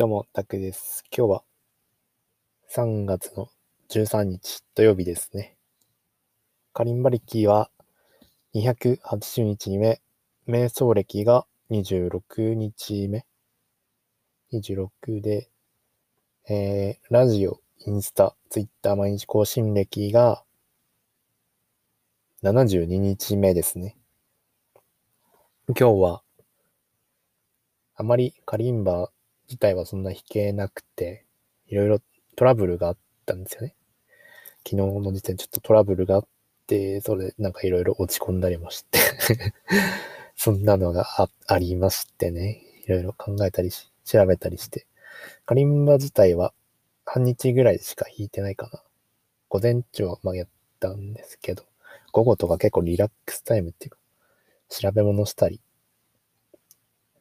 どうも、タクです。今日は3月の13日土曜日ですね。カリンバ歴は280日目、瞑想歴が26日目。26で、えー、ラジオ、インスタ、ツイッター毎日更新歴が72日目ですね。今日はあまりカリンバ自体はそんな弾けなくて、いろいろトラブルがあったんですよね。昨日の時点ちょっとトラブルがあって、それでなんかいろいろ落ち込んだりもして そんなのがありましてね。いろいろ考えたりし、調べたりして。カリンバ自体は半日ぐらいしか弾いてないかな。午前中はまあやったんですけど、午後とか結構リラックスタイムっていうか、調べ物したり、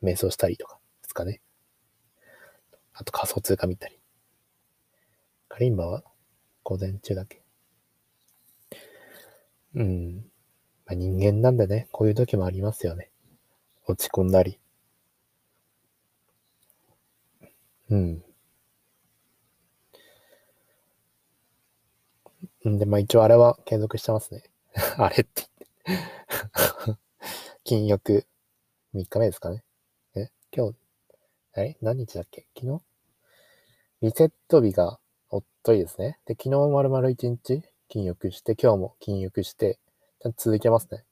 瞑想したりとかですかね。あと仮想通貨見たり。カリンバは午前中だけ。うん。まあ、人間なんでね、こういう時もありますよね。落ち込んだり。うん。んで、まあ一応あれは継続してますね。あれって言って。禁欲3日目ですかね。え？今日、え何日だっけ？昨日？リセット日がおっといですね。で、昨日丸々1日禁欲して、今日も禁欲して、ちゃんと続けますね。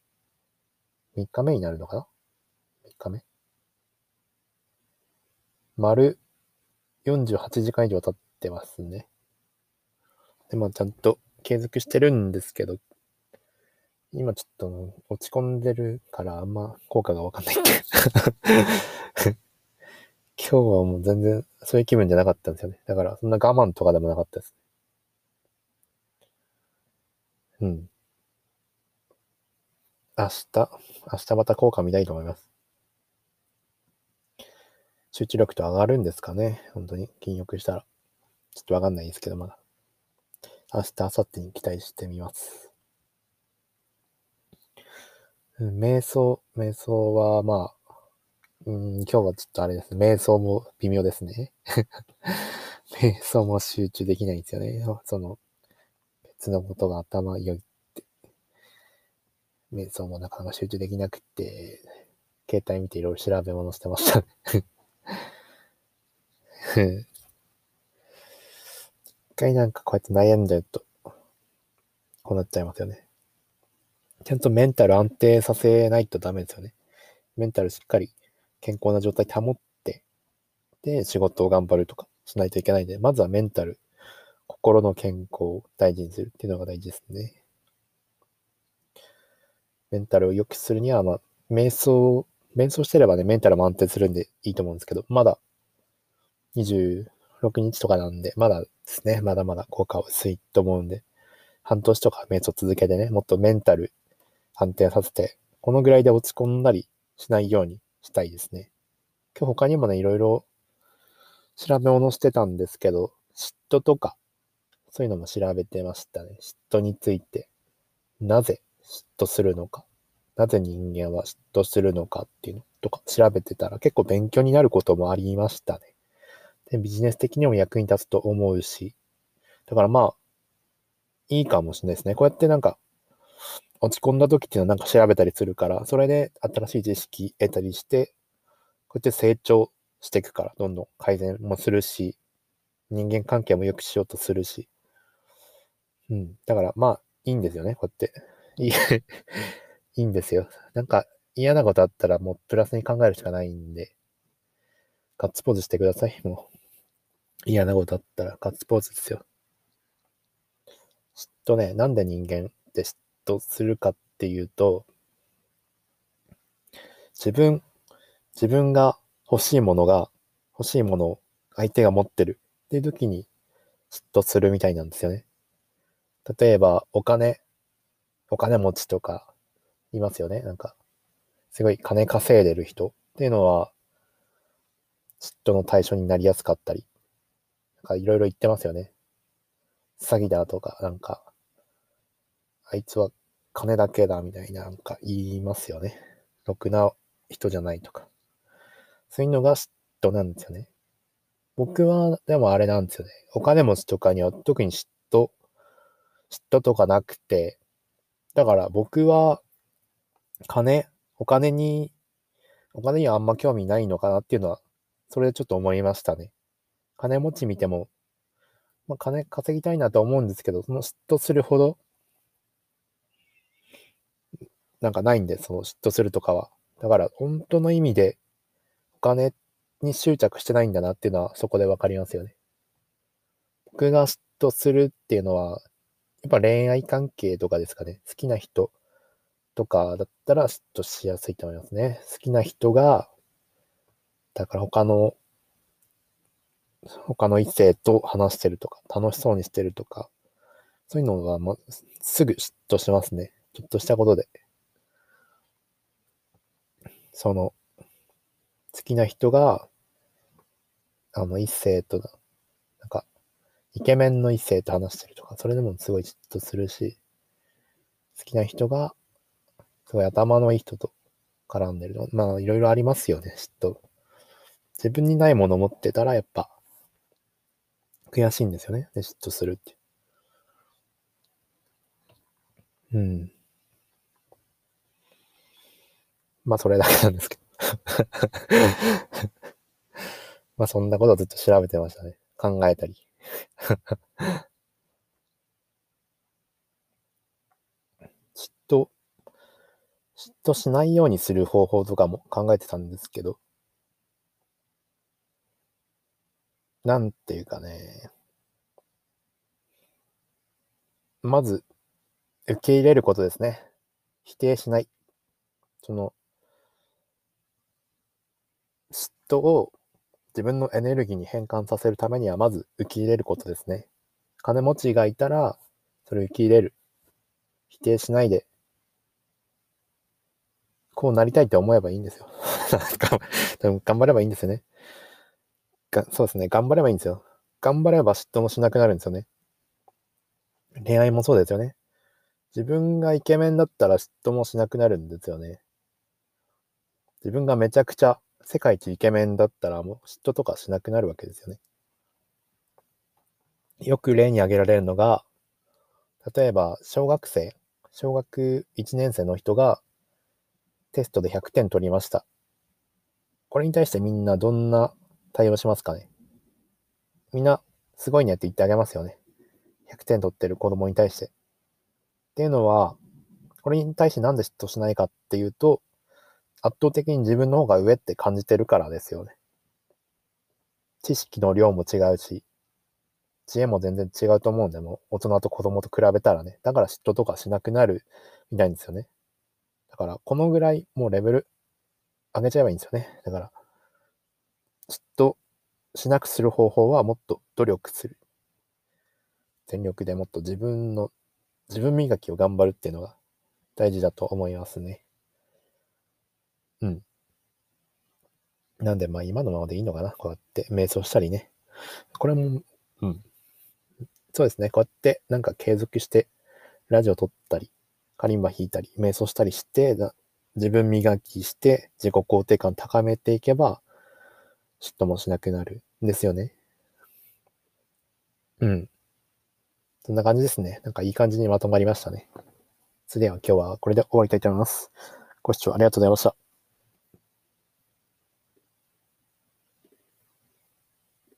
3日目になるのかな ?3 日目丸48時間以上経ってますね。で、まあちゃんと継続してるんですけど、今ちょっと落ち込んでるからあんま効果がわかんないって今日はもう全然そういう気分じゃなかったんですよね。だからそんな我慢とかでもなかったです。うん。明日、明日また効果見たいと思います。集中力と上がるんですかね？本当に？禁欲したら。ちょっとわかんないですけど、まだ。明日、明後日に期待してみます。瞑想、瞑想はまあ、うん、今日はちょっとあれですね。瞑想も微妙ですね。瞑想も集中できないんですよね。その、別のことが頭よいって。瞑想もなかなか集中できなくて、携帯見ていろいろ調べ物してました 一回なんかこうやって悩んじゃうと、こうなっちゃいますよね。ちゃんとメンタル安定させないとダメですよね。メンタルしっかり健康な状態保って、で、仕事を頑張るとかしないといけないんで、まずはメンタル、心の健康を大事にするっていうのが大事ですね。メンタルを良くするには、まあ、瞑想、瞑想してればね、メンタルも安定するんでいいと思うんですけど、まだ26日とかなんで、まだですね、まだまだ効果薄いと思うんで、半年とか瞑想続けてね、もっとメンタル安定させて、このぐらいで落ち込んだりしないようにしたいですね。今日他にもね、いろいろ調べ物してたんですけど、嫉妬とか、そういうのも調べてましたね。嫉妬について。なぜ嫉妬するのか。なぜ人間は嫉妬するのかっていうのとか調べてたら結構勉強になることもありましたね。でビジネス的にも役に立つと思うし。だからまあ、いいかもしれないですね。こうやってなんか、落ち込んだ時っていうのはなんか調べたりするから、それで新しい知識得たりして、こうやって成長していくから、どんどん改善もするし、人間関係も良くしようとするし。うん。だからまあ、いいんですよね、こうやって。いい いいんですよ。なんか嫌なことあったらもうプラスに考えるしかないんで、ガッツポーズしてください、もう。嫌なことあったらガッツポーズですよ。嫉妬ね、なんで人間って嫉とするかっていうと、自分、自分が欲しいものが、欲しいものを相手が持ってるっていう時に嫉妬するみたいなんですよね。例えば、お金、お金持ちとか、いますよね。なんか、すごい金稼いでる人っていうのは、嫉妬の対象になりやすかったり、なんかいろいろ言ってますよね。詐欺だとか、なんか、あいつは金だけだみたいななんか言いますよね。ろくな人じゃないとか。そういうのが嫉妬なんですよね。僕は、でもあれなんですよね。お金持ちとかには特に嫉妬、嫉妬とかなくて、だから僕は、金、お金に、お金にはあんま興味ないのかなっていうのは、それでちょっと思いましたね。金持ち見ても、まあ、金稼ぎたいなと思うんですけど、その嫉妬するほど、なんかないんで、その嫉妬するとかは。だから、本当の意味で、お金に執着してないんだなっていうのは、そこでわかりますよね。僕が嫉妬するっていうのは、やっぱ恋愛関係とかですかね。好きな人とかだったら嫉妬しやすいと思いますね。好きな人が、だから他の、他の異性と話してるとか、楽しそうにしてるとか、そういうのは、ま、すぐ嫉妬しますね。ちょっとしたことで。その、好きな人が、あの、異性と、なんか、イケメンの異性と話してるとか、それでもすごい嫉妬するし、好きな人が、すごい頭のいい人と絡んでるの。まあ、いろいろありますよね、嫉妬。自分にないものを持ってたら、やっぱ、悔しいんですよね。で、嫉妬するって。うん。まあ、それだけなんですけど。まあ、そんなことをずっと調べてましたね。考えたり。嫉妬、嫉妬しないようにする方法とかも考えてたんですけど、なんていうかね、まず、受け入れることですね。否定しない。その、嫉妬を自分のエネルギーに変換させるためには、まず受け入れることですね。金持ちがいたら、それを受け入れる。否定しないで、こうなりたいって思えばいいんですよ。頑張ればいいんですよね。がそうですね。頑張ればいいんですよ。頑張れば嫉妬もしなくなるんですよね。恋愛もそうですよね。自分がイケメンだったら嫉妬もしなくなるんですよね。自分がめちゃくちゃ世界一イケメンだったらもう嫉妬とかしなくなるわけですよね。よく例に挙げられるのが、例えば小学生、小学1年生の人がテストで100点取りました。これに対してみんなどんな対応しますかね？みんなすごいねって言ってあげますよね。100点取ってる子供に対して。っていうのは、これに対してなんで嫉妬しないかっていうと、圧倒的に自分の方が上って感じてるからですよね。知識の量も違うし、知恵も全然違うと思うんで、も大人と子供と比べたらね、だから嫉妬とかしなくなるみたいんですよね。だから、このぐらいもうレベル上げちゃえばいいんですよね。だから、嫉妬しなくする方法はもっと努力する。全力でもっと自分の、自分磨きを頑張るっていうのが大事だと思いますね。うん。なんで、まあ今のままでいいのかな。こうやって瞑想したりね。これも、うん。そうですね。こうやってなんか継続して、ラジオ撮ったり、カリンバ弾いたり、瞑想したりして、自分磨きして、自己肯定感高めていけば、嫉妬もしなくなるんですよね。うん。そんな感じですね。なんかいい感じにまとまりましたね。それでは今日はこれで終わりたいと思います。ご視聴ありがとうございました。